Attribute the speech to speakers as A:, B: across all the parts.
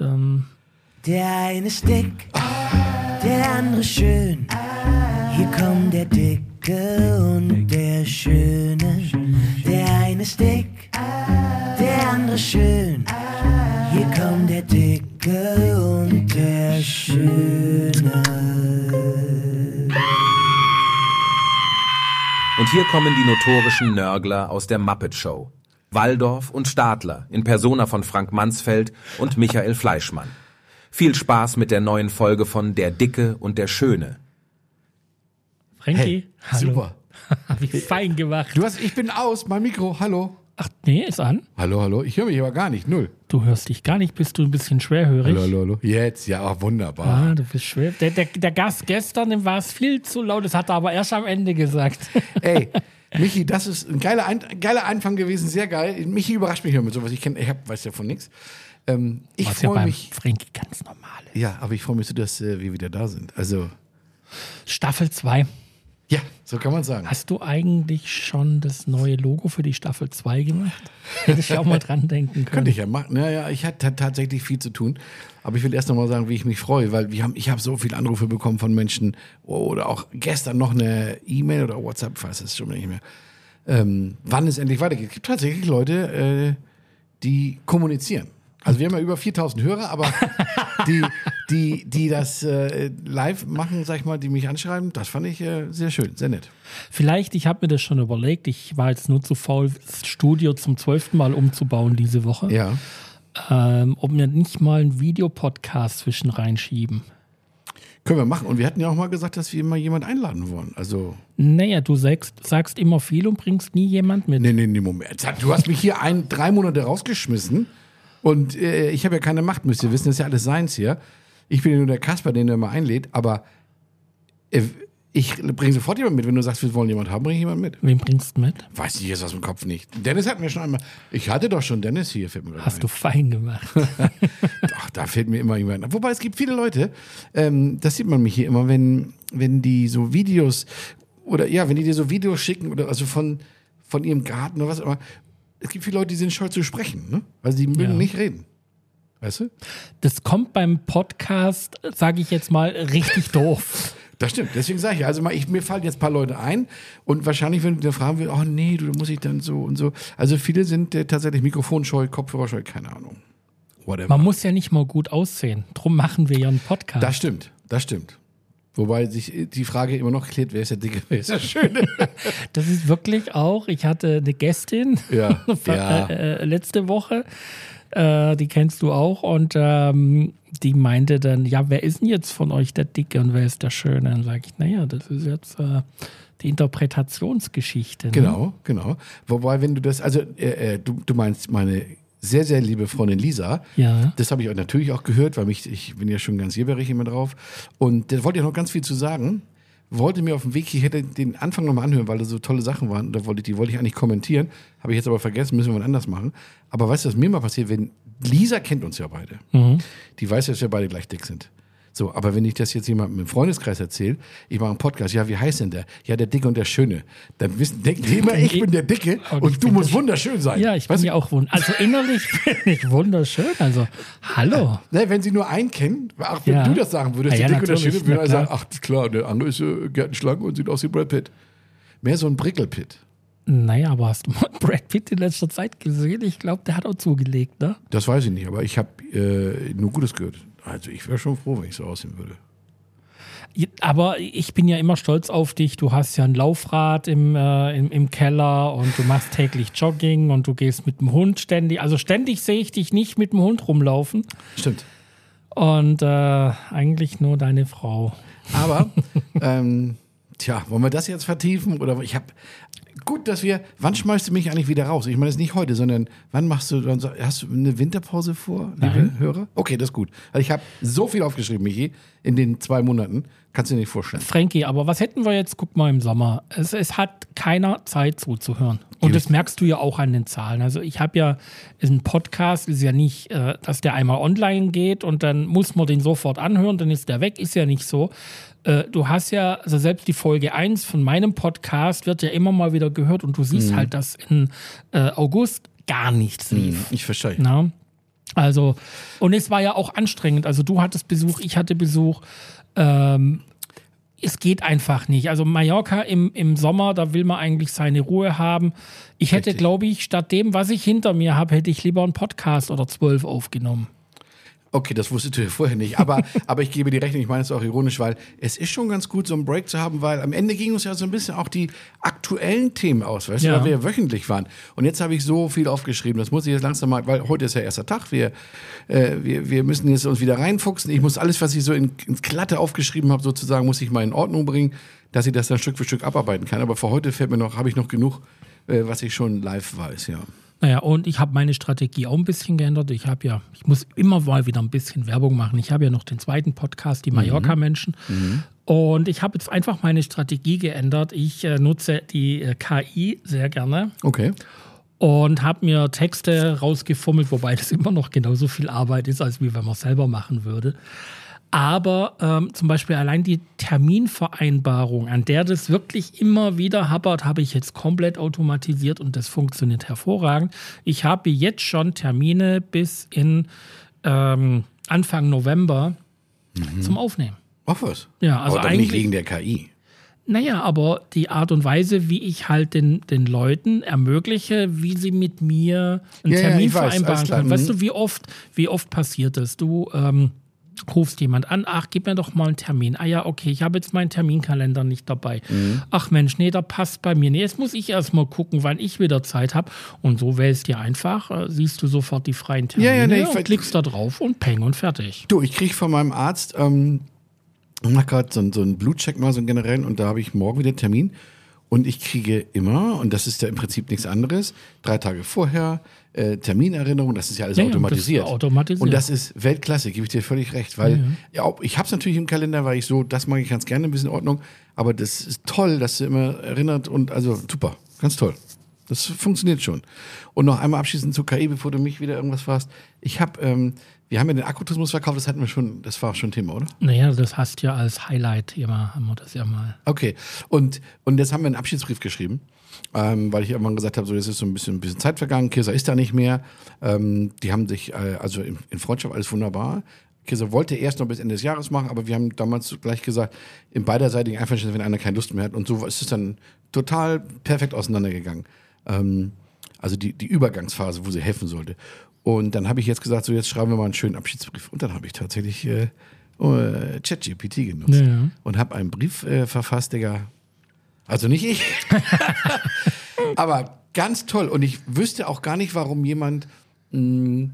A: Ähm,
B: Der eine ist dick, der andere schön. Hier kommt der Dicke und der Schöne. Der eine ist dick, der andere schön. Hier kommt der Dicke und der Schöne.
C: Und hier kommen die notorischen Nörgler aus der Muppet Show. Waldorf und Stadler in Persona von Frank Mansfeld und Michael Fleischmann. Viel Spaß mit der neuen Folge von Der Dicke und der Schöne.
A: Frankie, hallo.
D: Super.
A: Wie fein gemacht.
D: Du hast, ich bin aus, mein Mikro, hallo.
A: Ach, nee, ist an.
D: Hallo, hallo. Ich höre mich aber gar nicht, null.
A: Du hörst dich gar nicht, bist du ein bisschen schwerhörig.
D: Hallo, hallo, hallo. Jetzt, ja, ach, wunderbar.
A: Ah, du bist schwer. Der, der, der Gast gestern, dem war es viel zu laut, das hat er aber erst am Ende gesagt.
D: Ey, Michi, das ist ein geiler, ein, geiler Anfang gewesen, sehr geil. Michi überrascht mich immer mit sowas. Ich kenn, ich hab, weiß ja von nichts. Ähm, ich
A: ja
D: freue
A: beim
D: mich.
A: Frankie ganz normal ist.
D: Ja, aber ich freue mich so, dass äh, wir wieder da sind. Also,
A: Staffel 2.
D: ja, so kann man sagen.
A: Hast du eigentlich schon das neue Logo für die Staffel 2 gemacht? Hätte ich auch mal dran denken können.
D: Könnte ich ja machen. Naja, ich hatte tatsächlich viel zu tun. Aber ich will erst noch mal sagen, wie ich mich freue, weil wir haben, ich habe so viele Anrufe bekommen von Menschen oder auch gestern noch eine E-Mail oder WhatsApp, ich weiß es schon nicht mehr. Ähm, wann es endlich weitergeht. Es gibt tatsächlich Leute, äh, die kommunizieren. Also wir haben ja über 4000 Hörer, aber die, die, die das äh, live machen, sag ich mal, die mich anschreiben, das fand ich äh, sehr schön, sehr nett.
A: Vielleicht, ich habe mir das schon überlegt, ich war jetzt nur zu faul, das Studio zum zwölften Mal umzubauen diese Woche.
D: Ja.
A: Ähm, ob wir nicht mal einen Videopodcast zwischen reinschieben.
D: Können wir machen. Und wir hatten ja auch mal gesagt, dass wir immer jemand einladen wollen. Also.
A: Naja, du sagst, sagst immer viel und bringst nie jemand mit.
D: Nee, nee, nee, Moment. Du hast mich hier ein, drei Monate rausgeschmissen und äh, ich habe ja keine Macht, müsst ihr wissen, das ist ja alles seins hier. Ich bin ja nur der Kasper, den er immer einlädt, aber ich bringe sofort jemanden mit. Wenn du sagst, wir wollen jemanden haben, bringe ich jemanden mit.
A: Wem bringst du mit?
D: Weiß ich jetzt aus dem Kopf nicht. Dennis hat mir schon einmal. Ich hatte doch schon Dennis hier, fällt mir
A: Hast
D: ein.
A: du fein gemacht.
D: Ach, da fällt mir immer jemand. ein. Wobei es gibt viele Leute, ähm, das sieht man mich hier immer, wenn, wenn die so Videos oder ja, wenn die dir so Videos schicken oder also von, von ihrem Garten oder was auch immer. Es gibt viele Leute, die sind scheu zu sprechen, ne? Weil sie mögen
A: Ja.
D: nicht reden. Weißt du?
A: Das kommt beim Podcast, sage ich jetzt mal, richtig doof.
D: Das stimmt. Deswegen sage ich, also mal, ich, mir fallen jetzt ein paar Leute ein und wahrscheinlich, wenn du dir fragen willst, oh nee, du, da muss ich dann so und so. Also viele sind äh, tatsächlich mikrofonscheu, Kopfhörerscheu, keine Ahnung. Whatever.
A: Man muss ja nicht mal gut aussehen. Drum machen wir ja einen Podcast.
D: Das stimmt, das stimmt. Wobei sich die Frage immer noch klärt, wer ist der Dicke, wer ist der Schöne?
A: Das ist wirklich auch, ich hatte eine Gästin
D: Ja, ja.
A: äh, äh, letzte Woche, äh, die kennst du auch, und ähm, die meinte dann, ja, wer ist denn jetzt von euch der Dicke und wer ist der Schöne? Dann sage ich, naja, das ist jetzt äh, die Interpretationsgeschichte. Ne?
D: Genau, genau. Wobei, wenn du das, also äh, äh, du, du meinst meine sehr, sehr liebe Freundin Lisa.
A: Ja.
D: Das habe ich natürlich auch gehört, weil mich, ich bin ja schon ganz jährig immer drauf. Und da wollte ich noch ganz viel zu sagen. Wollte mir auf dem Weg, ich hätte den Anfang nochmal anhören, weil da so tolle Sachen waren. Da wollte ich, die wollte ich eigentlich kommentieren. Habe ich jetzt aber vergessen, müssen wir mal anders machen. Aber weißt du, was mir mal passiert, wenn Lisa kennt uns ja beide. Die weiß, dass wir beide gleich dick sind. So, aber wenn ich das jetzt jemandem im Freundeskreis erzähle, ich mache einen Podcast, ja, wie heißt denn der? Ja, der Dicke und der Schöne. Dann wissen, denken die immer, ich bin der Dicke
A: Und
D: und,
A: ich
D: du
A: bin
D: musst
A: der-
D: wunderschön sein.
A: Ja, ich bin
D: Weißt du?
A: ja auch wunderschön. Also innerlich bin ich wunderschön. Also, hallo.
D: Ne, wenn sie nur einen kennen, ach, wenn
A: Ja.
D: du das sagen würdest,
A: Ja,
D: der
A: ja,
D: Dicke und der Schöne, würde er sagen, ach, klar, der andere ist äh, gärtenschlank und sieht aus wie Brad Pitt. Mehr so ein Brickelpitt.
A: Naja, aber hast du mal Brad Pitt in letzter Zeit gesehen? Ich glaube, der hat auch zugelegt, ne?
D: Das weiß ich nicht, aber ich habe äh, nur Gutes gehört. Also ich wäre schon froh, wenn ich so aussehen würde.
A: Aber ich bin ja immer stolz auf dich. Du hast ja ein Laufrad im, äh, im, im Keller und du machst täglich Jogging und du gehst mit dem Hund ständig. Also ständig sehe ich dich nicht mit dem Hund rumlaufen.
D: Stimmt.
A: Und äh, eigentlich nur deine Frau.
D: Aber, ähm, tja, wollen wir das jetzt vertiefen? Oder ich habe. Gut, dass wir. Wann schmeißt du mich eigentlich wieder raus? Ich meine, das ist nicht heute, sondern wann machst du. dann so- Hast du eine Winterpause vor, liebe
A: Nein.
D: Hörer? Okay, das ist gut. Also ich habe so viel aufgeschrieben, Michi, in den zwei Monaten. Kannst du dir nicht vorstellen.
A: Frankie, aber was hätten wir jetzt? Guck mal im Sommer. Es, es hat keiner Zeit zuzuhören. Und das merkst du ja auch an den Zahlen. Also ich habe ja, ein Podcast ist ja nicht, äh, dass der einmal online geht und dann muss man den sofort anhören, dann ist der weg. Ist ja nicht so. Äh, Du hast ja, also selbst die Folge 1 von meinem Podcast wird ja immer mal wieder gehört und du siehst halt, dass in äh, August gar nichts lief.
D: Ich verstehe.
A: Na? Also, und es war ja auch anstrengend. Also, du hattest Besuch, ich hatte Besuch. Ähm, es geht einfach nicht. Also Mallorca im, im Sommer, da will man eigentlich seine Ruhe haben. Ich hätte, glaube ich, statt dem, was ich hinter mir habe, hätte ich lieber einen Podcast oder zwölf aufgenommen.
D: Okay, das wusstest du ja vorher nicht. Aber, aber ich gebe dir recht, ich meine es auch ironisch, weil es ist schon ganz gut, so einen Break zu haben, weil am Ende ging uns ja so ein bisschen auch die aktuellen Themen aus, weißt
A: Ja.
D: du, weil wir ja wöchentlich waren. Und jetzt habe ich so viel aufgeschrieben, das muss ich jetzt langsam mal, weil heute ist ja erster Tag, wir, äh, wir, wir müssen jetzt uns wieder reinfuchsen. Ich muss alles, was ich so in, ins Glatte aufgeschrieben habe, sozusagen, muss ich mal in Ordnung bringen, dass ich das dann Stück für Stück abarbeiten kann. Aber für heute fällt mir noch, habe ich noch genug, äh, was ich schon live weiß, ja.
A: Naja, und ich habe meine Strategie auch ein bisschen geändert. Ich habe ja, ich muss immer mal wieder ein bisschen Werbung machen. Ich habe ja noch den zweiten Podcast, die Mallorca-Menschen. Und ich habe jetzt einfach meine Strategie geändert. Ich äh, nutze die äh, KI sehr gerne
D: Okay.
A: und habe mir Texte rausgefummelt, wobei das immer noch genauso viel Arbeit ist, als wie wenn man es selber machen würde. Aber ähm, zum Beispiel allein die Terminvereinbarung, an der das wirklich immer wieder hapert, habe ich jetzt komplett automatisiert und das funktioniert hervorragend. Ich habe jetzt schon Termine bis in ähm, Anfang November zum Aufnehmen.
D: Auf was?
A: Ja, also
D: Aber doch nicht
A: eigentlich-
D: wegen der KI.
A: Naja, aber die Art und Weise, wie ich halt den, den Leuten ermögliche, wie sie mit mir einen
D: Ja, ja,
A: Termin
D: weiß, alles
A: vereinbaren
D: klar,
A: können. Weißt
D: mhm.
A: du, wie oft, wie oft passiert das? Du ähm, rufst jemand an, ach, gib mir doch mal einen Termin. Ah ja, okay, ich habe jetzt meinen Terminkalender nicht dabei.
D: Mhm.
A: Ach Mensch, nee, da passt bei mir. Nee, jetzt muss ich erst mal gucken, wann ich wieder Zeit habe. Und so wählst dir einfach, äh, siehst du sofort die freien Termine
D: Ja, ja, nee, ich
A: und klickst da drauf und peng und fertig.
D: Du, ich kriege von meinem Arzt, ähm, ich mach gerade so, einen- so einen Blutcheck mal, so einen generellen, und da habe ich morgen wieder einen Termin. Und ich kriege immer, und das ist ja im Prinzip nichts anderes, drei Tage vorher, äh, Terminerinnerung, das ist ja alles
A: Ja, ja,
D: automatisiert.
A: das ist automatisiert.
D: Und das ist Weltklasse, gebe ich dir völlig recht. Weil, ja, auch- ich habe es natürlich im Kalender, weil ich so, das mag ich ganz gerne, ein bisschen in Ordnung. Aber das ist toll, dass du immer erinnert und also super, ganz toll. Das funktioniert schon. Und noch einmal abschließend zu KI, bevor du mich wieder irgendwas fragst. Ich habe, ähm, wir haben ja den Akkutourismus verkauft, das hatten wir schon, das war schon Thema, oder?
A: Naja, das hast ja als Highlight immer, haben wir das ja mal.
D: Okay. Und, und jetzt haben wir einen Abschiedsbrief geschrieben, ähm, weil ich irgendwann gesagt habe, so jetzt ist so ein bisschen, ein bisschen Zeit vergangen, Kirsa ist da nicht mehr. Ähm, die haben sich, äh, also in, in Freundschaft alles wunderbar. Kirsa wollte erst noch bis Ende des Jahres machen, aber wir haben damals gleich gesagt, in beiderseitigen Einverständnis, wenn einer keine Lust mehr hat. Und so ist es dann total perfekt auseinandergegangen. Ähm, also die, die Übergangsphase, wo sie helfen sollte. Und dann habe ich jetzt gesagt, so jetzt schreiben wir mal einen schönen Abschiedsbrief. Und dann habe ich tatsächlich äh, äh, ChatGPT genutzt
A: Ja, ja.
D: und habe einen Brief äh, verfasst, Digga. Also nicht ich. Aber ganz toll. Und ich wüsste auch gar nicht, warum jemand, mh,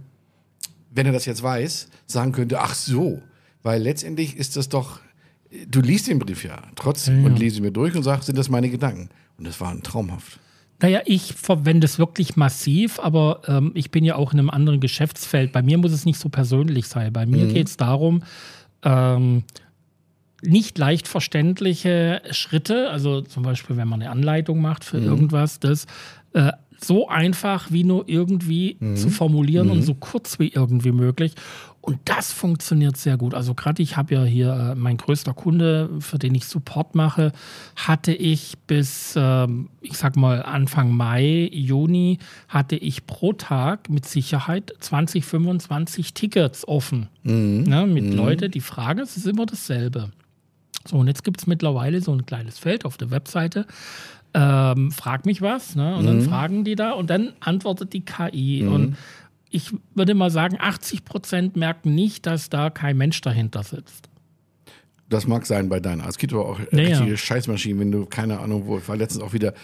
D: wenn er das jetzt weiß, sagen könnte, ach so. Weil letztendlich ist das doch, du liest den Brief ja trotzdem und lese ihn mir durch und sagst, sind das meine Gedanken? Und das war traumhaft.
A: Naja, ich verwende es wirklich massiv, aber ähm, ich bin ja auch in einem anderen Geschäftsfeld. Bei mir muss es nicht so persönlich sein. Bei mir geht es darum, ähm, nicht leicht verständliche Schritte, also zum Beispiel, wenn man eine Anleitung macht für irgendwas, das äh, so einfach wie nur irgendwie zu formulieren und so kurz wie irgendwie möglich. Und das funktioniert sehr gut. Also gerade ich habe ja hier äh, mein größter Kunde, für den ich Support mache, hatte ich bis, ähm, ich sag mal Anfang Mai, Juni, hatte ich pro Tag mit Sicherheit 20, 25 Tickets offen. Ne, mit Leute, die fragen, es ist immer dasselbe. So, und jetzt gibt es mittlerweile so ein kleines Feld auf der Webseite. Ähm, frag mich was, ne? Und dann fragen die da und dann antwortet die KI. Und ich würde mal sagen, 80 Prozent merken nicht, dass da kein Mensch dahinter sitzt.
D: Das mag sein bei deiner. Es gibt aber auch
A: Ja, ja.
D: richtige Scheißmaschinen, wenn du keine Ahnung wo. Ich war letztens auch wieder.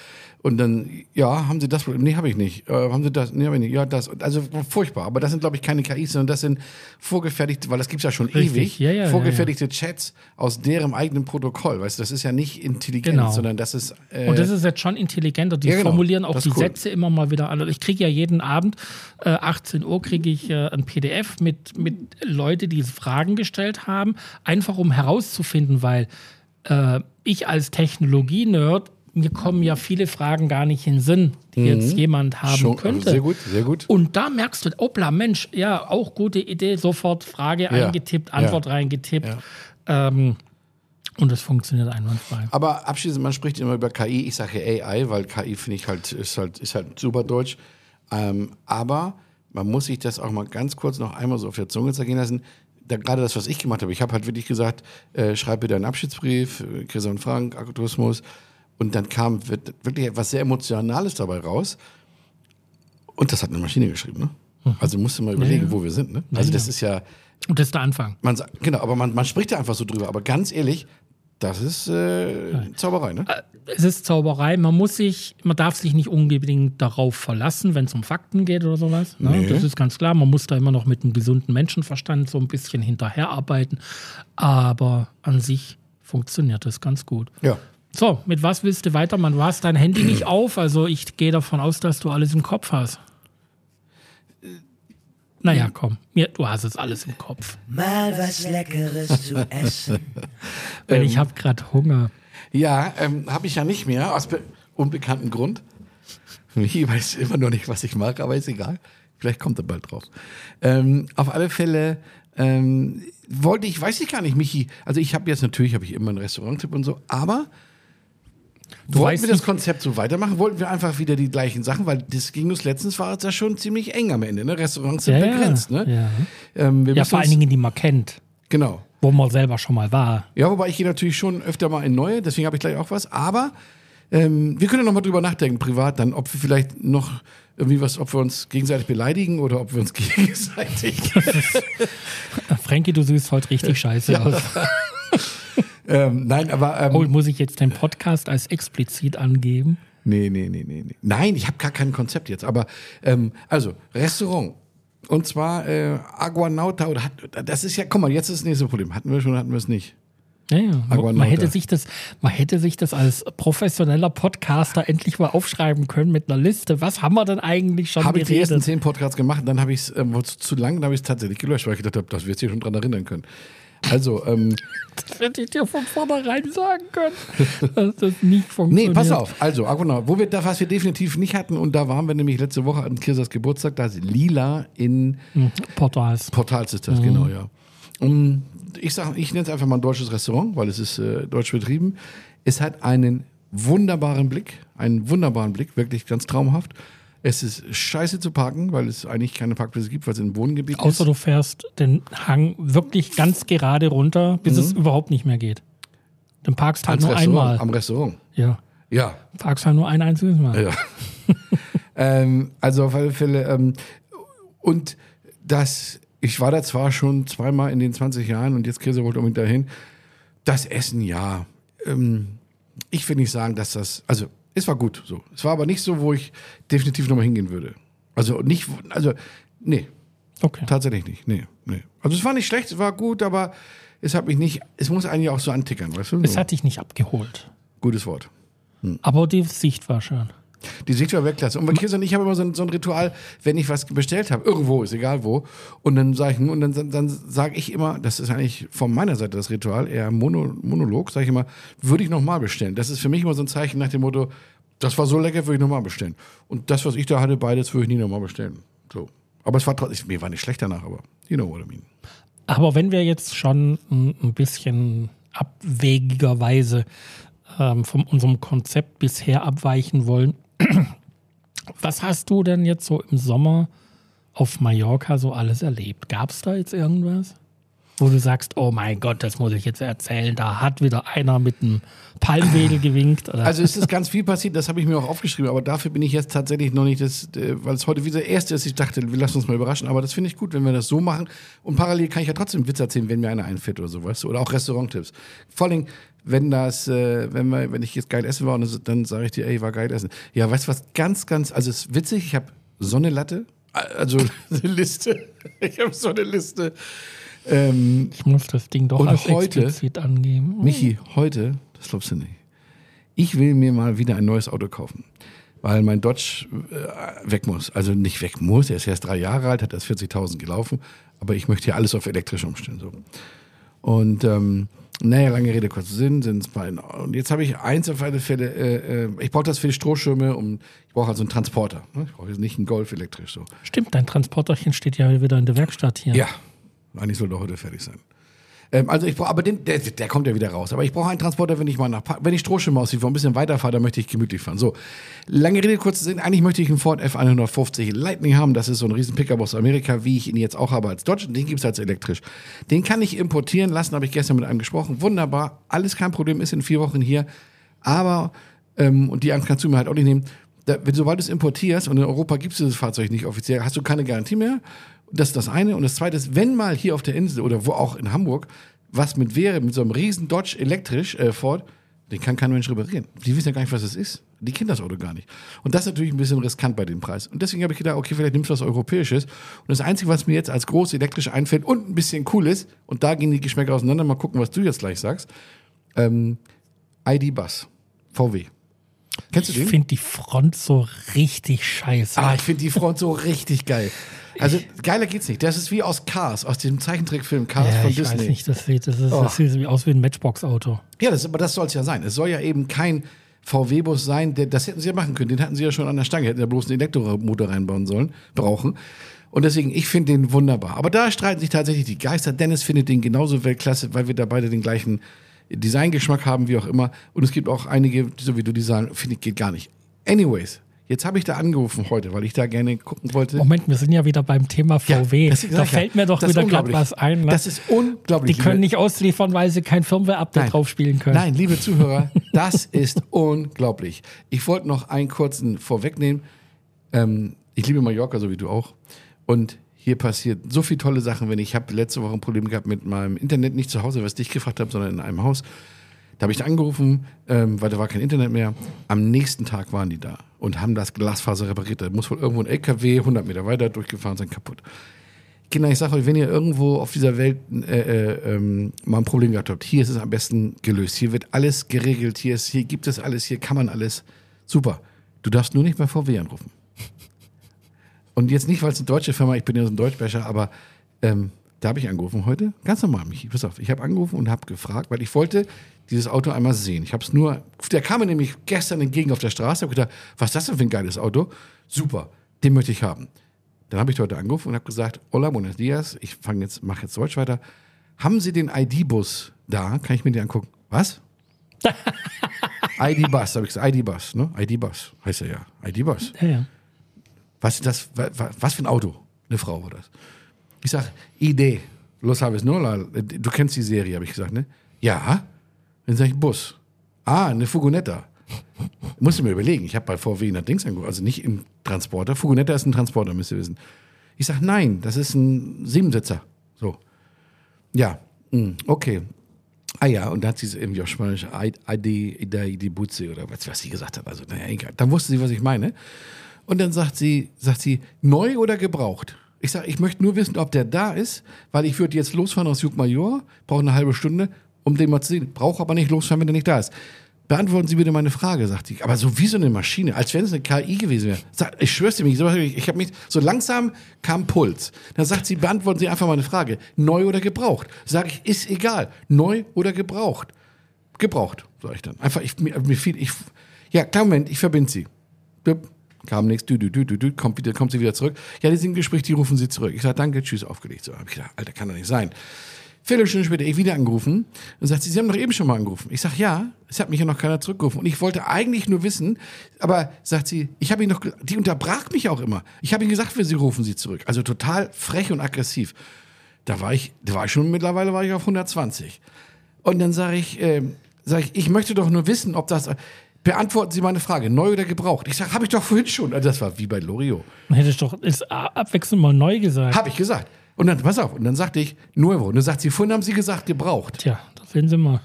D: Und dann, ja, haben sie das Problem? Nee, habe ich nicht. Äh, haben sie das? Nee, habe ich nicht. Ja, das. Also furchtbar. Aber das sind, glaube ich, keine KIs, sondern das sind vorgefertigte, weil das gibt's ja schon
A: Richtig.
D: ewig,
A: Ja, ja, ja,
D: vorgefertigte Chats aus deren eigenen Protokoll. Weißt du, das ist ja nicht intelligent,
A: Genau.
D: sondern das ist. Äh,
A: Und das ist jetzt schon intelligenter. Die
D: ja, genau.
A: formulieren auch die
D: cool.
A: Sätze immer mal wieder an. Ich kriege ja jeden Abend, äh, 18 Uhr, kriege ich äh, ein PDF mit, mit Leute, die Fragen gestellt haben, einfach um herauszufinden, weil äh, ich als Technologie-Nerd, mir kommen ja viele Fragen gar nicht in den Sinn, die jetzt jemand haben
D: Mhm. schon,
A: könnte.
D: Also sehr gut, sehr gut.
A: Und da merkst du, opla, Mensch, ja, auch gute Idee, sofort Frage eingetippt, Antwort reingetippt. Ähm, und es funktioniert einwandfrei.
D: Aber abschließend, man spricht immer über KI. Ich sage AI, weil KI finde ich halt ist halt ist halt super deutsch. Ähm, aber man muss sich das auch mal ganz kurz noch einmal so auf der Zunge zergehen lassen. Da, gerade das, was ich gemacht habe, ich habe halt wirklich gesagt, äh, schreib bitte einen Abschiedsbrief, äh, Christian Frank, Akkutourismus. Und dann kam wirklich etwas sehr Emotionales dabei raus. Und das hat eine Maschine geschrieben, ne? Also musst du mal überlegen,
A: Mhm. ja.
D: wo wir sind, ne? Also
A: Ja,
D: das
A: ja.
D: ist ja,
A: Und das ist der Anfang.
D: man genau, aber man, man spricht da einfach so drüber. Aber ganz ehrlich, das ist äh, Zauberei, ne?
A: Es ist Zauberei. Man muss sich, man darf sich nicht unbedingt darauf verlassen, wenn es um Fakten geht oder sowas. Ne?
D: Nee.
A: Das ist ganz klar. Man muss da immer noch mit einem gesunden Menschenverstand so ein bisschen hinterherarbeiten. Aber an sich funktioniert das ganz gut.
D: Ja.
A: So, mit was willst du weitermachen? Du hast dein Handy nicht auf, also ich gehe davon aus, dass du alles im Kopf hast. Naja, komm, mir, du hast es alles im Kopf.
B: Mal was Leckeres zu essen.
A: Weil ich habe gerade Hunger.
D: Ja, ähm, habe ich ja nicht mehr, aus be unbekanntem Grund. Ich weiß immer noch nicht, was ich mache, aber ist egal. Vielleicht kommt er bald drauf. Ähm, auf alle Fälle ähm, wollte ich, weiß ich gar nicht, Michi. Also ich habe jetzt natürlich, habe ich immer einen Restauranttipp und so, aber
A: Du
D: wollten wir das Konzept so weitermachen? Wollten wir einfach wieder die gleichen Sachen? Weil das ging uns letztens, war es ja schon ziemlich eng am Ende. Ne? Restaurants sind
A: Ja, ja,
D: begrenzt. Ne?
A: ja.
D: Ähm, wir
A: Ja, vor allen Dingen, die man kennt,
D: Genau.
A: wo man selber schon mal war.
D: Ja, wobei ich gehe natürlich schon öfter mal in neue, deswegen habe ich gleich auch was. Aber ähm, wir können ja noch mal drüber nachdenken, privat dann, ob wir vielleicht noch irgendwie was, ob wir uns gegenseitig beleidigen oder ob wir uns gegenseitig.
A: Frankie, du siehst heute richtig scheiße aus.
D: Ähm, nein, aber. Ähm,
A: Oh, muss ich jetzt den Podcast als explizit angeben?
D: Nee, nee, nee, nee, nee. Nein, ich habe gar kein Konzept jetzt. Aber ähm, also, Restaurant. Und zwar äh, Aguanauta oder hat, das ist ja, guck mal, jetzt ist das nächste Problem. Hatten wir schon, hatten wir es nicht.
A: Ja, ja. Man hätte, sich das, man hätte sich das als professioneller Podcaster endlich mal aufschreiben können mit einer Liste. Was haben wir denn eigentlich schon
D: Habe ich die ersten zehn Podcasts gemacht, dann habe ich es ähm, zu, zu lang, dann habe ich es tatsächlich gelöscht, weil ich gedacht habe, das wird sich schon dran erinnern können. Also, ähm,
A: Das hätte ich dir von vornherein sagen können, dass das nicht
D: nee,
A: funktioniert.
D: pass auf. Also, wo wir da, was wir definitiv nicht hatten, und da waren wir nämlich letzte Woche an Kirsas Geburtstag, da ist Lila in
A: Portals.
D: Portals ist das, genau, ja. Um, ich sag, ich nenne es einfach mal ein deutsches Restaurant, weil es ist äh, deutsch betrieben. Es hat einen wunderbaren Blick, einen wunderbaren Blick, wirklich ganz traumhaft. Es ist scheiße zu parken, weil es eigentlich keine Parkplätze gibt, weil es ein Wohngebiet
A: Außer
D: ist.
A: du fährst den Hang wirklich ganz gerade runter, bis es überhaupt nicht mehr geht. Dann parkst halt
D: Ans
A: nur
D: Restaurant,
A: einmal.
D: am Restaurant.
A: Ja.
D: Ja,
A: Parkst halt nur ein einziges Mal.
D: Ja. ähm, also auf alle Fälle. Ähm, und das, ich war da zwar schon zweimal in den 20 Jahren und jetzt Käse wollte unbedingt dahin. Das Essen, ja. Ähm, ich will nicht sagen, dass das, also es war gut so. Es war aber nicht so, wo ich definitiv nochmal hingehen würde. Also nicht, also nee,
A: Okay.
D: tatsächlich nicht. Nee, nee. Also es war nicht schlecht, es war gut, aber es hat mich nicht, es muss eigentlich auch so antickern, weißt du?
A: Es
D: So.
A: hat dich nicht abgeholt.
D: Gutes Wort.
A: Aber die Sicht war schön.
D: Die Sicht war Weltklasse. Und bei Kirsten und ich habe immer so ein, so ein Ritual, wenn ich was bestellt habe, irgendwo, ist egal wo, und dann sage ich, und dann, dann sage ich immer, das ist eigentlich von meiner Seite das Ritual, eher Mono, Monolog, sage ich immer, würde ich nochmal bestellen. Das ist für mich immer so ein Zeichen nach dem Motto, das war so lecker, würde ich nochmal bestellen. Und das, was ich da hatte, beides würde ich nie nochmal bestellen. So. Aber es war trotzdem, mir war nicht schlecht danach, aber you know what I mean.
A: Aber wenn wir jetzt schon ein ein bisschen abwegigerweise ähm, von unserem Konzept bisher abweichen wollen, was hast du denn jetzt so im Sommer auf Mallorca so alles erlebt? Gab es da jetzt irgendwas? Wo du sagst, oh mein Gott, das muss ich jetzt erzählen, da hat wieder einer mit einem Palmwedel gewinkt. Oder?
D: Also es ist ganz viel passiert, das habe ich mir auch aufgeschrieben, aber dafür bin ich jetzt tatsächlich noch nicht das, äh, weil es heute wieder der erste ist, ich dachte, wir lassen uns mal überraschen, aber das finde ich gut, wenn wir das so machen und parallel kann ich ja trotzdem Witz erzählen, wenn mir einer einfällt oder so, weißt du, oder auch Restauranttipps. Vor allem, wenn das, äh, wenn wir, wenn ich jetzt geil essen war und das, dann sage ich dir, ey, war geil essen. Ja, weißt du was, ganz, ganz, also es ist witzig, ich habe so eine Latte, also eine Liste, ich habe so eine Liste. Ähm,
A: ich muss das Ding doch als
D: heute-
A: explizit angeben.
D: Michi, heute, das glaubst du nicht. Ich will mir mal wieder ein neues Auto kaufen, weil mein Dodge äh, weg muss. Also nicht weg muss, er ist erst drei Jahre alt, hat erst 40.000 gelaufen, aber ich möchte hier alles auf elektrisch umstellen. So. Und ähm, naja, lange Rede, kurzer Sinn, sind es beiden. Und jetzt habe ich eins auf alle Fälle, äh, äh, ich brauche das für die Strohschirme und ich brauche also einen Transporter. Ne? Ich brauche jetzt nicht einen Golf elektrisch so.
A: Stimmt, dein Transporterchen steht ja wieder in der Werkstatt hier.
D: Ja, eigentlich soll doch heute fertig sein. Ähm, also ich brauche, aber den, der, der kommt ja wieder raus. Aber ich brauche einen Transporter, wenn ich mal nach, wenn ich Strohschirm ausziehe, ein bisschen weiterfahre, dann möchte ich gemütlich fahren. So, lange Rede, kurzer Sinn. Eigentlich möchte ich einen Ford F150 Lightning haben. Das ist so ein riesen Pickup aus Amerika, wie ich ihn jetzt auch habe als Dodge. Den gibt's als elektrisch. Den kann ich importieren lassen, habe ich gestern mit einem gesprochen. Wunderbar, alles kein Problem, ist in vier Wochen hier. Aber, ähm, und die Angst kannst du mir halt auch nicht nehmen, da, wenn, sobald du es importierst und in Europa gibt es dieses Fahrzeug nicht offiziell, hast du keine Garantie mehr. Das ist das eine. Und das zweite ist, wenn mal hier auf der Insel oder wo auch in Hamburg was mit wäre, mit so einem riesen Dodge elektrisch äh, Ford, den kann kein Mensch reparieren. Die wissen ja gar nicht, was es ist. Die kennen das Auto gar nicht. Und das ist natürlich ein bisschen riskant bei dem Preis. Und deswegen habe ich gedacht, okay, vielleicht nimmst du was Europäisches. Und das Einzige, was mir jetzt als groß elektrisch einfällt und ein bisschen cool ist, und da gehen die Geschmäcker auseinander, mal gucken, was du jetzt gleich sagst, ähm, ID-Bus, VW. Kennst du
A: Ich
D: den?
A: finde die Front so richtig scheiße.
D: Ah, ich finde die Front so richtig geil. Also geiler geht's nicht. Das ist wie aus Cars, aus dem Zeichentrickfilm Cars
A: ja,
D: von
A: ich
D: Disney.
A: weiß nicht, das sieht, das ist,
D: Oh.
A: das sieht aus wie ein Matchbox-Auto.
D: Ja, das, aber das soll es ja sein. Es soll ja eben kein VW-Bus sein, der, das hätten sie ja machen können. Den hatten sie ja schon an der Stange, hätten ja bloß einen Elektromotor reinbauen sollen, brauchen. Und deswegen, ich finde den wunderbar. Aber da streiten sich tatsächlich die Geister. Dennis findet den genauso Weltklasse, weil wir da beide den gleichen Designgeschmack haben, wie auch immer. Und es gibt auch einige, so wie du die sagen, finde ich, geht gar nicht. Anyways, jetzt habe ich da angerufen heute, weil ich da gerne gucken wollte.
A: Moment, wir sind ja wieder beim Thema VW.
D: deswegen
A: da
D: sag ich ja,
A: fällt mir doch
D: das
A: wieder gerade was ein. Ne?
D: Das ist unglaublich.
A: die können nicht ausliefern, weil sie kein Firmware-Update drauf spielen können.
D: Nein, liebe Zuhörer, das ist unglaublich. Ich wollte noch einen kurzen vorwegnehmen. Ähm, ich liebe Mallorca, so wie du auch. Und hier passiert so viele tolle Sachen, wenn ich habe letzte Woche ein Problem gehabt mit meinem Internet, nicht zu Hause, was dich gefragt habe, sondern in einem Haus. Da habe ich angerufen, ähm, weil da war kein Internet mehr. Am nächsten Tag waren die da und haben das Glasfaser repariert. Da muss wohl irgendwo ein LKW 100 Meter weiter durchgefahren sein, kaputt. Kinder, ich sage euch, wenn ihr irgendwo auf dieser Welt äh, äh, ähm, mal ein Problem gehabt habt, hier ist es am besten gelöst. Hier wird alles geregelt, hier, ist, hier gibt es alles, hier kann man alles. Super. Du darfst nur nicht bei VW anrufen. Und jetzt nicht, weil es eine deutsche Firma, ich bin ja so ein Deutschbecher, aber ähm, da habe ich angerufen heute. Ganz normal, Michi. Pass auf, ich habe angerufen und habe gefragt, weil ich wollte dieses Auto einmal sehen. Ich habe es nur, der kam mir nämlich gestern entgegen auf der Straße. Habe gedacht, was ist das denn für ein geiles Auto? Super, den möchte ich haben. Dann habe ich heute angerufen und habe gesagt, hola, buenos dias, ich fange jetzt, mache jetzt Deutsch weiter. Haben Sie den ID-Bus da? Kann ich mir den angucken? Was? ID-Bus, habe ich gesagt, ID-Bus, ne? ID-Bus, heißt er ja. ID-Bus.
A: Ja, ja.
D: Was ist das? wa- wa- Was für ein Auto? Eine Frau war das. Ich sag, Idee. Los sabes, no? La- Du kennst die Serie, habe ich gesagt, ne? Ja. Dann sag ich, Bus. Ah, eine Fugonetta. Musst du mir überlegen. Ich habe bei VW der Dings angeguckt, also nicht im Transporter. Fugonetta ist ein Transporter, müsst ihr wissen. Ich sag, nein, das ist ein Siebensitzer. So. Ja, mm, okay. Ah ja, und da hat sie so irgendwie auf Spanisch ID, ID, die Butze oder was, was sie gesagt hat. Also, naja, egal. Dann wusste sie, was ich meine. Und dann sagt sie, sagt sie, neu oder gebraucht? Ich sage, ich möchte nur wissen, ob der da ist, weil ich würde jetzt losfahren aus Jugmajor, brauche eine halbe Stunde, um den mal zu sehen. Brauche aber nicht losfahren, wenn der nicht da ist. Beantworten Sie bitte meine Frage, sagt sie. Aber so wie so eine Maschine, als wenn es eine KI gewesen wäre. Sagt, ich schwör's dir ich, ich habe mich, so langsam kam Puls. Dann sagt sie, beantworten Sie einfach meine Frage. Neu oder gebraucht? Sag ich, ist egal. Neu oder gebraucht? Gebraucht, sag ich dann. Einfach, ich, mir, mir fiel, ich, ja, klar, Moment, ich verbinde Sie. Kam nichts, dü, dü, dü, dü, dü, kommt, wieder, kommt sie wieder zurück. Ja, die sind im Gespräch, die rufen sie zurück. Ich sage, danke, tschüss, aufgelegt. So, hab ich gedacht, Alter, kann doch nicht sein. Viertelstunde später, ich wieder angerufen und sagt sie, Sie haben doch eben schon mal angerufen. Ich sage, ja, es hat mich ja noch keiner zurückgerufen. Und ich wollte eigentlich nur wissen, aber sagt sie, ich habe ihn noch, die unterbrach mich auch immer. Ich habe ihnen gesagt, wir sie rufen sie zurück. Also total frech und aggressiv. Da war ich, da war ich schon, mittlerweile war ich auf 120. Und dann sage ich, ähm, sag ich, ich möchte doch nur wissen, ob das, beantworten Sie meine Frage, neu oder gebraucht. Ich sage, habe ich doch vorhin schon. Also das war wie bei Loriot.
A: Man hätte ich doch ist abwechselnd mal neu gesagt.
D: Habe ich gesagt. Und dann, pass auf, und dann sagte ich, nuevo. Und dann sagt sie, vorhin haben Sie gesagt, gebraucht.
A: Tja, da sehen Sie mal.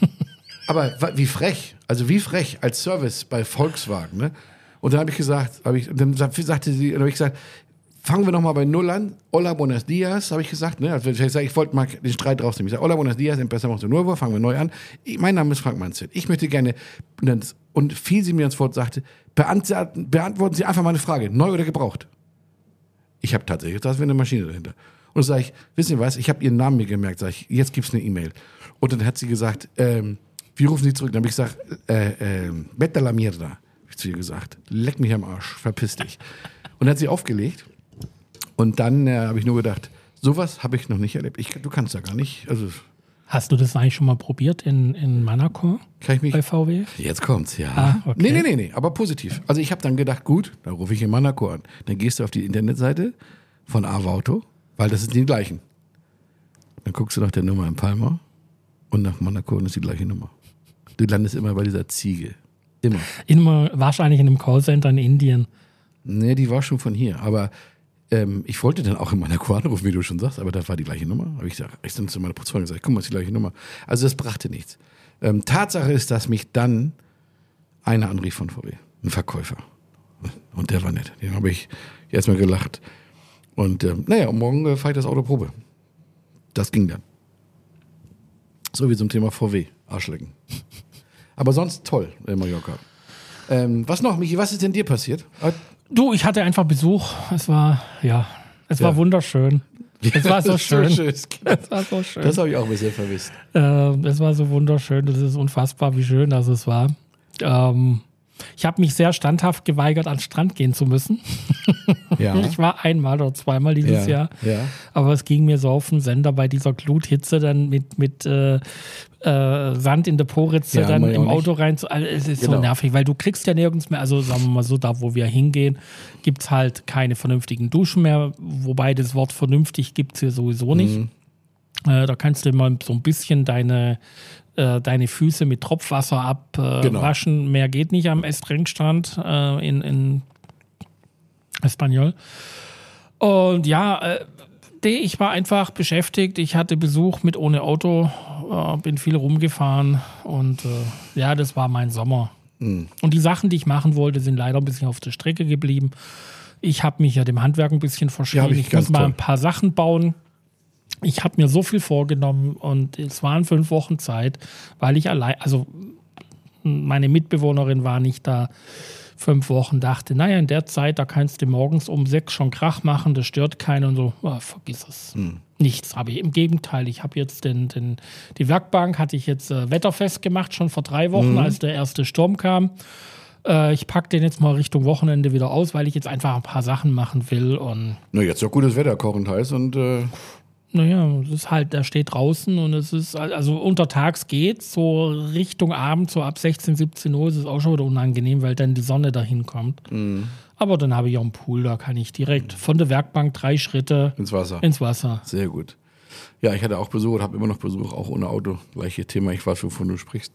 D: Aber wie frech, also wie frech als Service bei Volkswagen, ne? Und dann habe ich gesagt, habe ich, dann sa- sagte sie, dann habe ich gesagt, fangen wir nochmal bei Null an. Hola, buenos dias, habe ich gesagt. Ne? Also ich, ich wollte mal den Streit rausnehmen. Ich sage, hola, buenos dias, empezamos de nuevo, fangen wir neu an. Ich, mein Name ist Frank Manzett. Ich möchte gerne, und, dann, und fiel sie mir ins Wort, sagte, beantworten, beantworten Sie einfach meine Frage, neu oder gebraucht? Ich habe tatsächlich, da ist eine Maschine dahinter. Und sage ich, wissen Sie was, ich habe Ihren Namen mir gemerkt, sage ich, jetzt gibt's eine E-Mail. Und dann hat sie gesagt, ähm, wie rufen Sie zurück? Dann habe ich gesagt, äh, äh, Betta la mierda, hab ich zu ihr gesagt. Leck mich am Arsch, verpiss dich. Und dann hat sie aufgelegt. Und dann äh, habe ich nur gedacht, sowas habe ich noch nicht erlebt. Ich, du kannst da gar nicht, also
A: Hast du das eigentlich schon mal probiert in, in Monaco
D: Kann ich mich.
A: bei VW?
D: Jetzt kommt's, ja.
A: Ah, okay.
D: Nee, nee, nee, nee, aber positiv. Also ich habe dann gedacht, gut, dann rufe ich in Monaco an. Dann gehst du auf die Internetseite von Avauto, weil das sind die gleichen. Dann guckst du nach der Nummer in Palma und nach Monaco und ist die gleiche Nummer. Du landest immer bei dieser Ziege. Immer.
A: Immer wahrscheinlich in einem Callcenter in Indien.
D: Nee, die war schon von hier. Aber ähm, ich wollte dann auch in Monaco anrufen, wie du schon sagst, aber das war die gleiche Nummer. Habe ich gesagt, ich dann zu meiner Putzfreundin gesagt, guck mal, ist die gleiche Nummer. Also das brachte nichts. Ähm, Tatsache ist, dass mich dann einer anrief von VW, ein Verkäufer. Und der war nett. Den habe ich erstmal gelacht. Und ähm, naja, morgen äh, fahre ich das Auto Probe. Das ging dann. So wie zum Thema VW, Arschlecken. Aber sonst toll in Mallorca. Ähm, was noch, Michi, was ist denn dir passiert? Äh,
A: Du, ich hatte einfach Besuch. Es war, ja, es war
D: Ja.
A: wunderschön. Es war so
D: Das
A: schön. war so schön.
D: Das habe ich auch ein bisschen vermisst.
A: Äh, es war so wunderschön. Das ist unfassbar, wie schön das es war. Ähm, ich habe mich sehr standhaft geweigert, an den Strand gehen zu müssen.
D: Ja.
A: Ich war einmal oder zweimal dieses
D: ja.
A: Jahr.
D: Ja.
A: Aber es ging mir so auf den Sender bei dieser Gluthitze dann mit, mit äh, äh, Sand in der Poritze
D: Ja,
A: dann im Auto rein. Zu, also es ist so
D: Genau.
A: nervig, weil du kriegst ja nirgends mehr, also sagen wir mal so, da wo wir hingehen, gibt es halt keine vernünftigen Duschen mehr, wobei das Wort vernünftig gibt es hier sowieso nicht.
D: Mhm.
A: Äh, da kannst du mal so ein bisschen deine, äh, deine Füße mit Tropfwasser abwaschen. Äh,
D: Genau.
A: Mehr geht nicht am Estrengstrand äh, in, in Espanol. Und ja, ich war einfach beschäftigt. Ich hatte Besuch mit ohne Auto, bin viel rumgefahren und ja, das war mein Sommer.
D: Hm.
A: Und die Sachen, die ich machen wollte, sind leider ein bisschen auf der Strecke geblieben. Ich habe mich ja dem Handwerk ein bisschen
D: Ja,
A: verschrieben.
D: hab ich
A: ich muss mal
D: toll.
A: ein paar Sachen bauen. Ich habe mir so viel vorgenommen und es waren fünf Wochen Zeit, weil ich allein, also meine Mitbewohnerin war nicht da. Fünf Wochen dachte, naja, in der Zeit, da kannst du morgens um sechs schon Krach machen, das stört keinen und so, ah, vergiss es. Nichts habe ich. Im Gegenteil, ich habe jetzt den, den, die Werkbank hatte ich jetzt äh, wetterfest gemacht, schon vor drei Wochen, als der erste Sturm kam. Äh, ich packe den jetzt mal Richtung Wochenende wieder aus, weil ich jetzt einfach ein paar Sachen machen will und
D: Na, jetzt ist doch gutes Wetter, kochend heiß und äh,
A: naja, es ist halt, der steht draußen und es ist, also untertags geht's, so Richtung Abend, so ab 16, 17 Uhr ist es auch schon wieder unangenehm, weil dann die Sonne dahin kommt. Aber dann habe ich auch einen Pool, da kann ich direkt von der Werkbank drei Schritte
D: ins Wasser.
A: ins Wasser.
D: Sehr gut. Ja, ich hatte auch Besuch und habe immer noch Besuch, auch ohne Auto. Gleiche Thema, ich weiß, wovon du sprichst.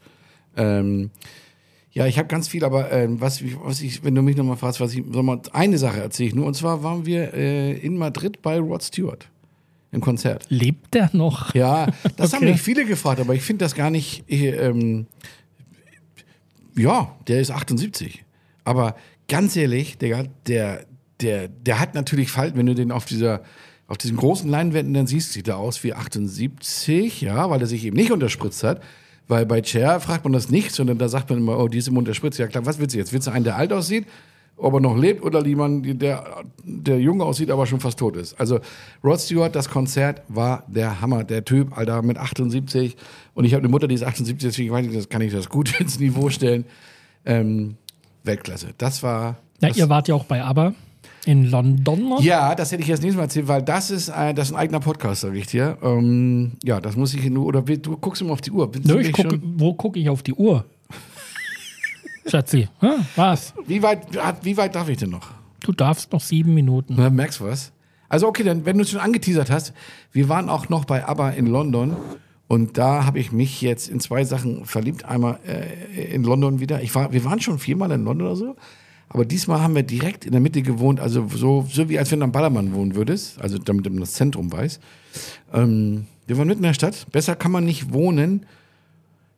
D: Ähm, ja, ich habe ganz viel, aber ähm, was, was ich, wenn du mich nochmal fragst, was ich, sag mal, eine Sache erzähle ich nur, und zwar waren wir äh, in Madrid bei Rod Stewart im Konzert.
A: Lebt der noch?
D: Ja, das haben
A: Okay.
D: mich viele gefragt, aber ich finde das gar nicht. äh, Ähm, ja, der ist 78. Aber ganz ehrlich, der, der, der, der hat natürlich Falten, wenn du den auf dieser auf diesen großen Leinwänden dann siehst, sieht er aus wie 78, ja, weil er sich eben nicht unterspritzt hat. Weil bei Cher fragt man das nicht, sondern da sagt man immer, oh, die ist im Unterspritzt. Ja klar, was willst du jetzt? Willst du einen, der alt aussieht, ob er noch lebt, oder jemand, der, der jung aussieht, aber schon fast tot ist? Also Rod Stewart, das Konzert war der Hammer. Der Typ, Alter, mit 78. Und ich habe eine Mutter, die ist 78, deswegen weiß ich, das kann ich das gut ins Niveau stellen. Ähm, Weltklasse. Das war.
A: Ja,
D: das,
A: ihr wart ja auch bei ABBA in London. noch.
D: ja, das hätte ich jetzt nächstes Mal erzählt, weil das ist, ein, das ist ein eigener Podcast, sag ich dir. Ähm, ja, das muss ich nur, oder du guckst immer auf die Uhr.
A: Nö, ich guck, wo gucke ich auf die Uhr? Schatzi, ja, was?
D: wie, weit, wie weit darf ich denn noch?
A: Du darfst noch sieben Minuten.
D: Na, merkst du was? Also okay, dann, wenn du es schon angeteasert hast, wir waren auch noch bei ABBA in London und da habe ich mich jetzt in zwei Sachen verliebt. Einmal äh, in London wieder. Ich war, wir waren schon viermal in London oder so, aber diesmal haben wir direkt in der Mitte gewohnt, also so, so wie als wenn du am Ballermann wohnen würdest, also damit du das Zentrum weißt. Ähm, wir waren mitten in der Stadt. Besser kann man nicht wohnen.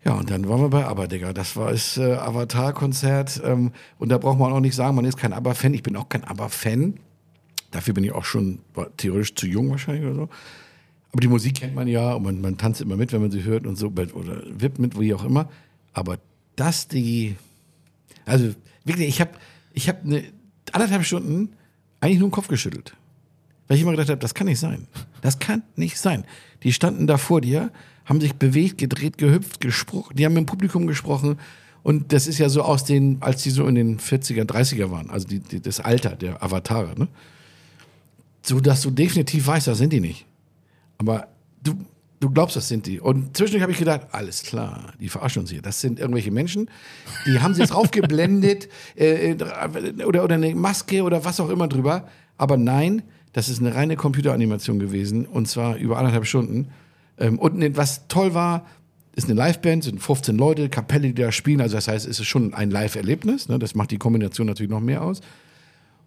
D: Ja, und dann waren wir bei ABBA, Digga. Das war das äh, Avatar-Konzert. Ähm, und da braucht man auch nicht sagen, man ist kein ABBA-Fan. Ich bin auch kein ABBA-Fan. Dafür bin ich auch schon theoretisch zu jung wahrscheinlich oder so. Aber die Musik kennt man ja und man, man tanzt immer mit, wenn man sie hört und so. Oder wippt mit, wie auch immer. Aber das die... Also wirklich, ich habe ich hab eine anderthalb Stunden eigentlich nur den Kopf geschüttelt. Weil ich immer gedacht habe, das kann nicht sein. Das kann nicht sein. Die standen da vor dir, haben sich bewegt, gedreht, gehüpft, gesprochen. Die haben mit dem Publikum gesprochen. Und das ist ja so aus den, als die so in den 40er, 30er waren, also die, die, das Alter der Avatare, ne? So dass du definitiv weißt, da sind die nicht. Aber du, Du glaubst, das sind die. Und zwischendurch habe ich gedacht, alles klar, die verarschen uns hier. Das sind irgendwelche Menschen, die haben sie jetzt aufgeblendet äh, äh, oder, oder eine Maske oder was auch immer drüber. Aber nein, das ist eine reine Computeranimation gewesen und zwar über anderthalb Stunden. Ähm, und ne, was toll war, ist eine Liveband, sind 15 Leute, Kapelle, die da spielen. Also das heißt, es ist schon ein Live-Erlebnis. Ne? Das macht die Kombination natürlich noch mehr aus.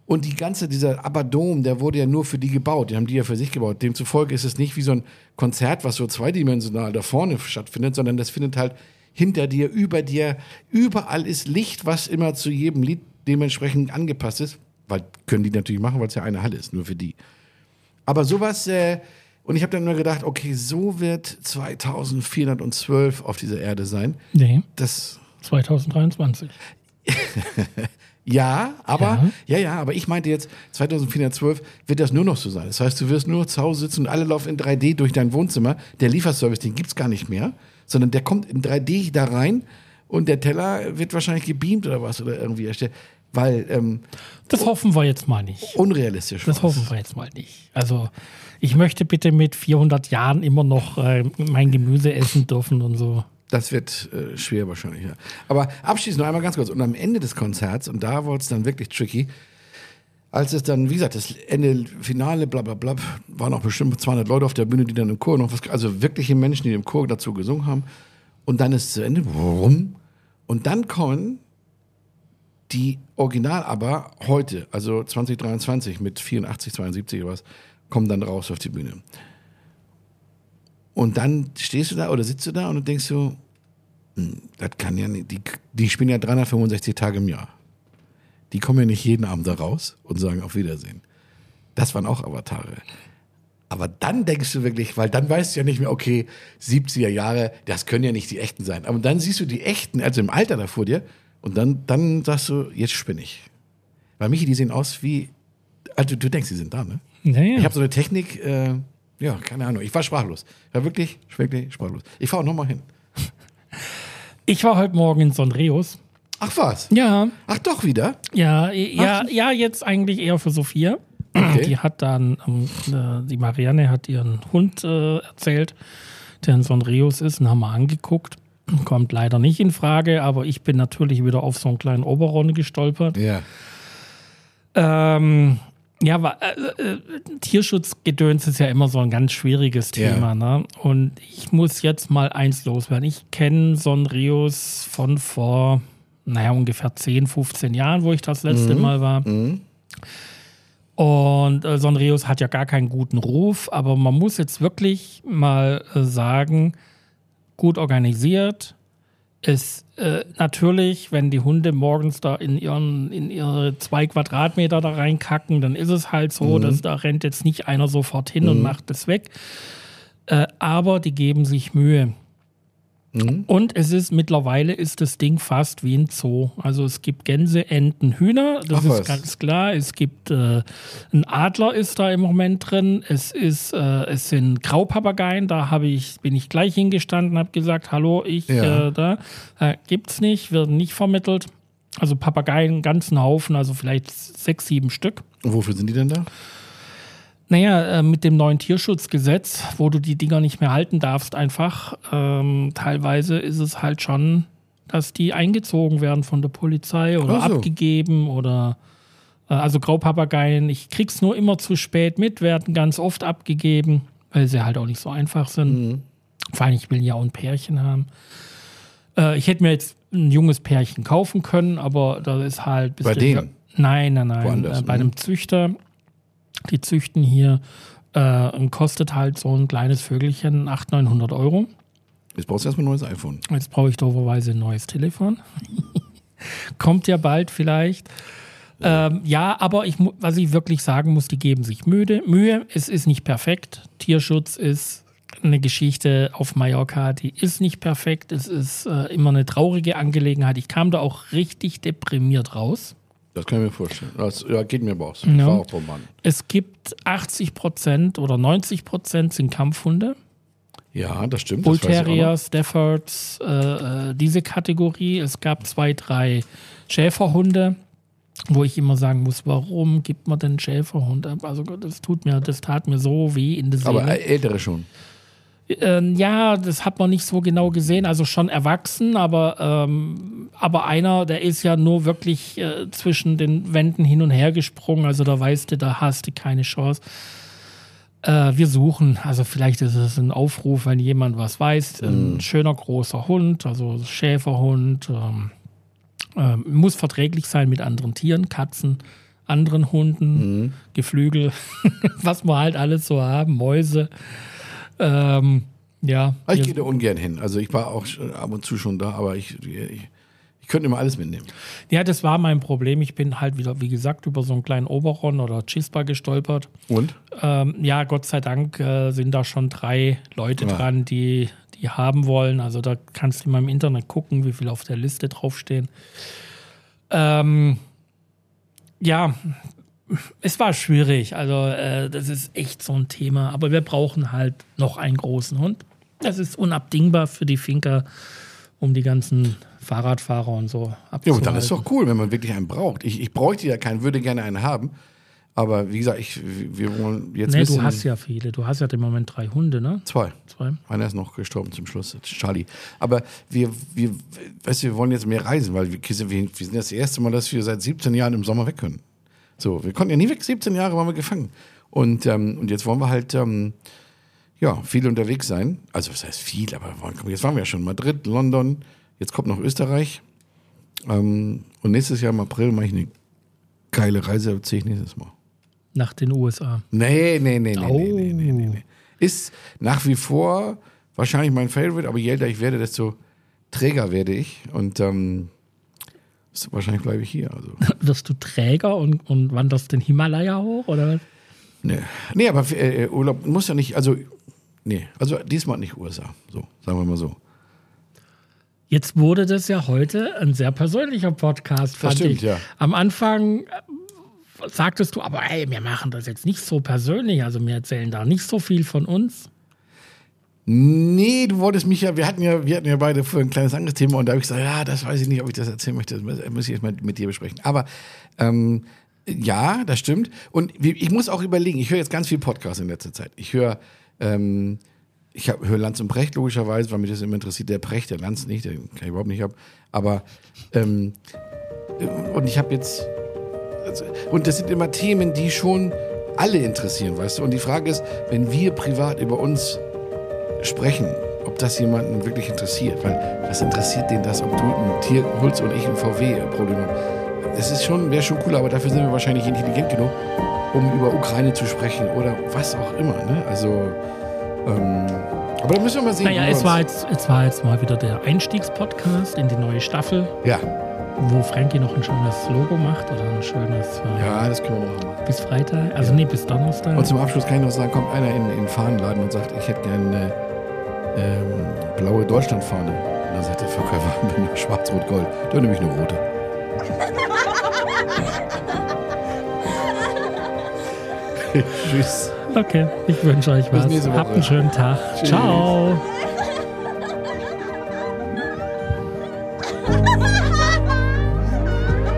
D: Und die ganze, dieser Abadom, der wurde ja nur für die gebaut. Die haben die ja für sich gebaut. Demzufolge ist es nicht wie so ein Konzert, was so zweidimensional da vorne stattfindet, sondern das findet halt hinter dir, über dir. Überall ist Licht, was immer zu jedem Lied dementsprechend angepasst ist. Weil können die natürlich machen, weil es ja eine Halle ist, nur für die. Aber sowas, äh, und ich habe dann nur gedacht, okay, so wird 2412 auf dieser Erde sein.
A: Nee,
D: Das
A: 2023.
D: Ja, aber, ja. ja, aber ich meinte jetzt, 2412 wird das nur noch so sein. Das heißt, du wirst nur zu Hause sitzen und alle laufen in 3D durch dein Wohnzimmer. Der Lieferservice, den gibt's gar nicht mehr, sondern der kommt in 3D da rein und der Teller wird wahrscheinlich gebeamt oder was oder irgendwie erstellt. Weil ähm,
A: Das hoffen wir jetzt mal nicht.
D: unrealistisch
A: Das
D: war's.
A: hoffen wir jetzt mal nicht. Also, ich möchte bitte mit 400 Jahren immer noch äh, mein Gemüse essen dürfen und so.
D: Das wird äh, schwer wahrscheinlich, ja. Aber abschließend noch einmal ganz kurz. Und am Ende des Konzerts, und da wurde es dann wirklich tricky, als es dann, wie gesagt, das Ende, Finale, bla bla bla, waren auch bestimmt 200 Leute auf der Bühne, die dann im Chor noch was, also wirkliche Menschen, die im Chor dazu gesungen haben. Und dann ist es zu Ende, warum? Und dann kommen die Original aber heute, also 2023 mit 84, 72 oder was, kommen dann raus auf die Bühne. Und dann stehst du da oder sitzt du da und denkst so, hm, das kann ja nicht, die, die spielen ja 365 Tage im Jahr. Die kommen ja nicht jeden Abend da raus und sagen auf Wiedersehen. Das waren auch Avatare. Aber dann denkst du wirklich, weil dann weißt du ja nicht mehr, okay, 70er Jahre, das können ja nicht die echten sein. Aber dann siehst du die echten, also im Alter da vor dir, und dann, dann sagst du, jetzt spinne ich. Weil Michi, die sehen aus wie, also du denkst, die sind da, ne?
A: Naja.
D: Ich habe so eine Technik, äh, ja, keine Ahnung. Ich war sprachlos. Ich war wirklich, wirklich sprachlos. Ich fahre auch nochmal hin.
A: Ich war heute Morgen in Sonreus.
D: Ach was?
A: Ja,
D: Ach doch wieder?
A: ja, ja, ja, jetzt eigentlich eher für Sophia.
D: Okay.
A: Die hat dann, ähm, äh, die Marianne hat ihren Hund äh, erzählt, der in Sonreus ist, und haben wir angeguckt. Kommt leider nicht in Frage, aber ich bin natürlich wieder auf so einen kleinen Oberron gestolpert.
D: Ja.
A: Ähm, ja, wa- äh, äh, Tierschutzgedöns ist ja immer so ein ganz schwieriges
D: Ja.
A: Thema. Ne? Und ich muss jetzt mal eins loswerden. Ich kenne Sonrios von vor, naja, ungefähr 10, 15 Jahren, wo ich das letzte Mal war. Und äh, Sonrios hat ja gar keinen guten Ruf, aber man muss jetzt wirklich mal äh, sagen, gut organisiert. Es äh, natürlich, wenn die Hunde morgens da in ihren in ihre zwei Quadratmeter da reinkacken, dann ist es halt so, dass da rennt jetzt nicht einer sofort hin und macht es weg. Äh, aber die geben sich Mühe. Und es ist mittlerweile ist das Ding fast wie ein Zoo. Also es gibt Gänse, Enten, Hühner, das
D: Ach
A: ist
D: was.
A: ganz klar. Es gibt äh, ein Adler ist da im Moment drin. Es ist äh, es sind Graupapageien. Da habe ich bin ich gleich hingestanden, habe gesagt, hallo, ich
D: Ja.
A: äh, da äh, gibt's nicht, werden nicht vermittelt. Also Papageien, ganzen Haufen, also vielleicht sechs, sieben Stück.
D: Und wofür sind die denn da?
A: Naja, äh, mit dem neuen Tierschutzgesetz, wo du die Dinger nicht mehr halten darfst, einfach, ähm, teilweise ist es halt schon, dass die eingezogen werden von der Polizei oder
D: so.
A: abgegeben oder äh, also Graupapageien, ich krieg's nur immer zu spät mit, werden ganz oft abgegeben, weil sie halt auch nicht so einfach sind.
D: Mhm.
A: Vor allem, ich will ja auch ein Pärchen haben. Äh, ich hätte mir jetzt ein junges Pärchen kaufen können, aber da ist halt.
D: Bei denen?
A: Nein, nein, nein.
D: Woanders,
A: Äh, bei
D: mhm.
A: einem Züchter. Die züchten hier äh, und kostet halt so ein kleines Vögelchen 800, 900 Euro.
D: Jetzt brauchst du erstmal ein neues iPhone.
A: Jetzt brauche ich dooferweise ein neues Telefon. Kommt ja bald vielleicht. Ähm, ja, aber ich, was ich wirklich sagen muss, die geben sich Mühe. Mühe. Es ist nicht perfekt. Tierschutz ist eine Geschichte auf Mallorca, die ist nicht perfekt. Es ist äh, immer eine traurige Angelegenheit. Ich kam da auch richtig deprimiert raus.
D: Das kann ich mir vorstellen. Das ja, geht mir aus.
A: Ja.
D: War auch.
A: Es gibt 80 Prozent oder 90 Prozent sind Kampfhunde.
D: Ja, das stimmt.
A: Bull. Terrier, Staffords, äh, äh, diese Kategorie. Es gab zwei, drei Schäferhunde, wo ich immer sagen muss, warum gibt man denn Schäferhund ab? Also das tut mir, das tat mir so weh in der Seele.
D: Aber ältere schon.
A: Ähm, ja, das hat man nicht so genau gesehen. Also schon erwachsen, aber, ähm, aber einer, der ist ja nur wirklich äh, zwischen den Wänden hin und her gesprungen. Also da weißt du, da hast du keine Chance. Äh, wir suchen, also vielleicht ist es ein Aufruf, wenn jemand was weiß. Ein schöner großer Hund, also Schäferhund. Ähm, äh, muss verträglich sein mit anderen Tieren, Katzen, anderen Hunden, Geflügel, was wir halt alles so haben, Mäuse. Ähm, ja.
D: Aber ich gehe da ungern hin. Also ich war auch ab und zu schon da, aber ich, ich, ich könnte immer alles mitnehmen.
A: Ja, das war mein Problem. Ich bin halt wieder, wie gesagt, über so einen kleinen Oberon oder Chispa gestolpert.
D: Und?
A: Ähm, ja, Gott sei Dank äh, sind da schon drei Leute
D: Ja.
A: dran, die die haben wollen. Also da kannst du mal im Internet gucken, wie viel auf der Liste draufstehen. Ähm, ja, es war schwierig. Also äh, das ist echt so ein Thema. Aber wir brauchen halt noch einen großen Hund. Das ist unabdingbar für die Finker, um die ganzen Fahrradfahrer und so
D: Ja,
A: abzuhalten.
D: und dann ist doch cool, wenn man wirklich einen braucht. Ich, ich bräuchte ja keinen, würde gerne einen haben. Aber wie gesagt, ich, wir wollen jetzt
A: Nee, du hast ja viele. Du hast ja im Moment drei Hunde, ne?
D: zwei.
A: Zwei.
D: Einer ist noch gestorben zum Schluss, Charlie. Aber wir, wir, weißt du, wir wollen jetzt mehr reisen, weil wir, wir, wir sind das erste Mal, dass wir seit 17 Jahren im Sommer weg können. So, wir konnten ja nie weg, 17 Jahre waren wir gefangen. Und, ähm, und jetzt wollen wir halt, ähm, ja, viel unterwegs sein. Also, was heißt viel, aber jetzt waren wir ja schon in Madrid, London, jetzt kommt noch Österreich. Ähm, und nächstes Jahr im April mache ich eine geile Reise, erzähle ich nächstes Mal.
A: Nach den USA.
D: Nee, nee, nee, nee,
A: Oh.
D: nee, nee, nee, nee, nee. Ist nach wie vor wahrscheinlich mein Favorite, aber je älter ich werde, desto träger werde ich. Und ähm, ist- wahrscheinlich bleibe ich hier. Also.
A: Wirst du Träger und, und wanderst den Himalaya hoch? Oder?
D: Nee, nee aber äh, Urlaub muss ja nicht, also, nee, also diesmal nicht USA. So, sagen wir mal so.
A: Jetzt wurde das ja heute ein sehr persönlicher Podcast, fand
D: stimmt,
A: ich.
D: ja.
A: Am Anfang äh, sagtest du, aber ey, wir machen das jetzt nicht so persönlich, also wir erzählen da nicht so viel von uns.
D: Nee, du wolltest mich ja, wir hatten ja, wir hatten ja beide vorher ein kleines anderes Thema und da habe ich gesagt, ja, das weiß ich nicht, ob ich das erzählen möchte. Das muss- ich jetzt mal mit dir besprechen. Aber ähm, ja, das stimmt. Und ich muss auch überlegen, ich höre jetzt ganz viel Podcasts in letzter Zeit. Ich höre, ähm, ich höre Lanz und Precht logischerweise, weil mich das immer interessiert. Der Precht, der Lanz nicht, den kann ich überhaupt nicht ab. Aber ähm, und ich habe jetzt also, und das sind immer Themen, die schon alle interessieren, weißt du. Und die Frage ist, wenn wir privat über uns sprechen, ob das jemanden wirklich interessiert. Weil was interessiert den das, ob du ein Tier holst und ich ein VW-Problem habe? Es ist schon, wäre schon cool, aber dafür sind wir wahrscheinlich intelligent genug, um über Ukraine zu sprechen oder was auch immer. Ne? Also, ähm, aber da müssen wir mal sehen.
A: Naja, es war, jetzt, es war jetzt mal wieder der Einstiegspodcast in die neue Staffel,
D: Ja,
A: wo Frankie noch ein schönes Logo macht oder ein schönes äh,
D: ja, das können wir noch machen.
A: bis Freitag, also nee, bis Donnerstag.
D: Und zum Abschluss kann ich noch sagen, kommt einer in, in den Fahnenladen und sagt, ich hätte gerne eine ähm, blaue Deutschlandfahne. Und dann sagt der Verkäufer, schwarz-rot-gold. Dann nehme ich eine rote. Tschüss.
A: Okay, ich wünsche euch was. Habt einen schönen Tag.
D: Tschüss.
A: Ciao.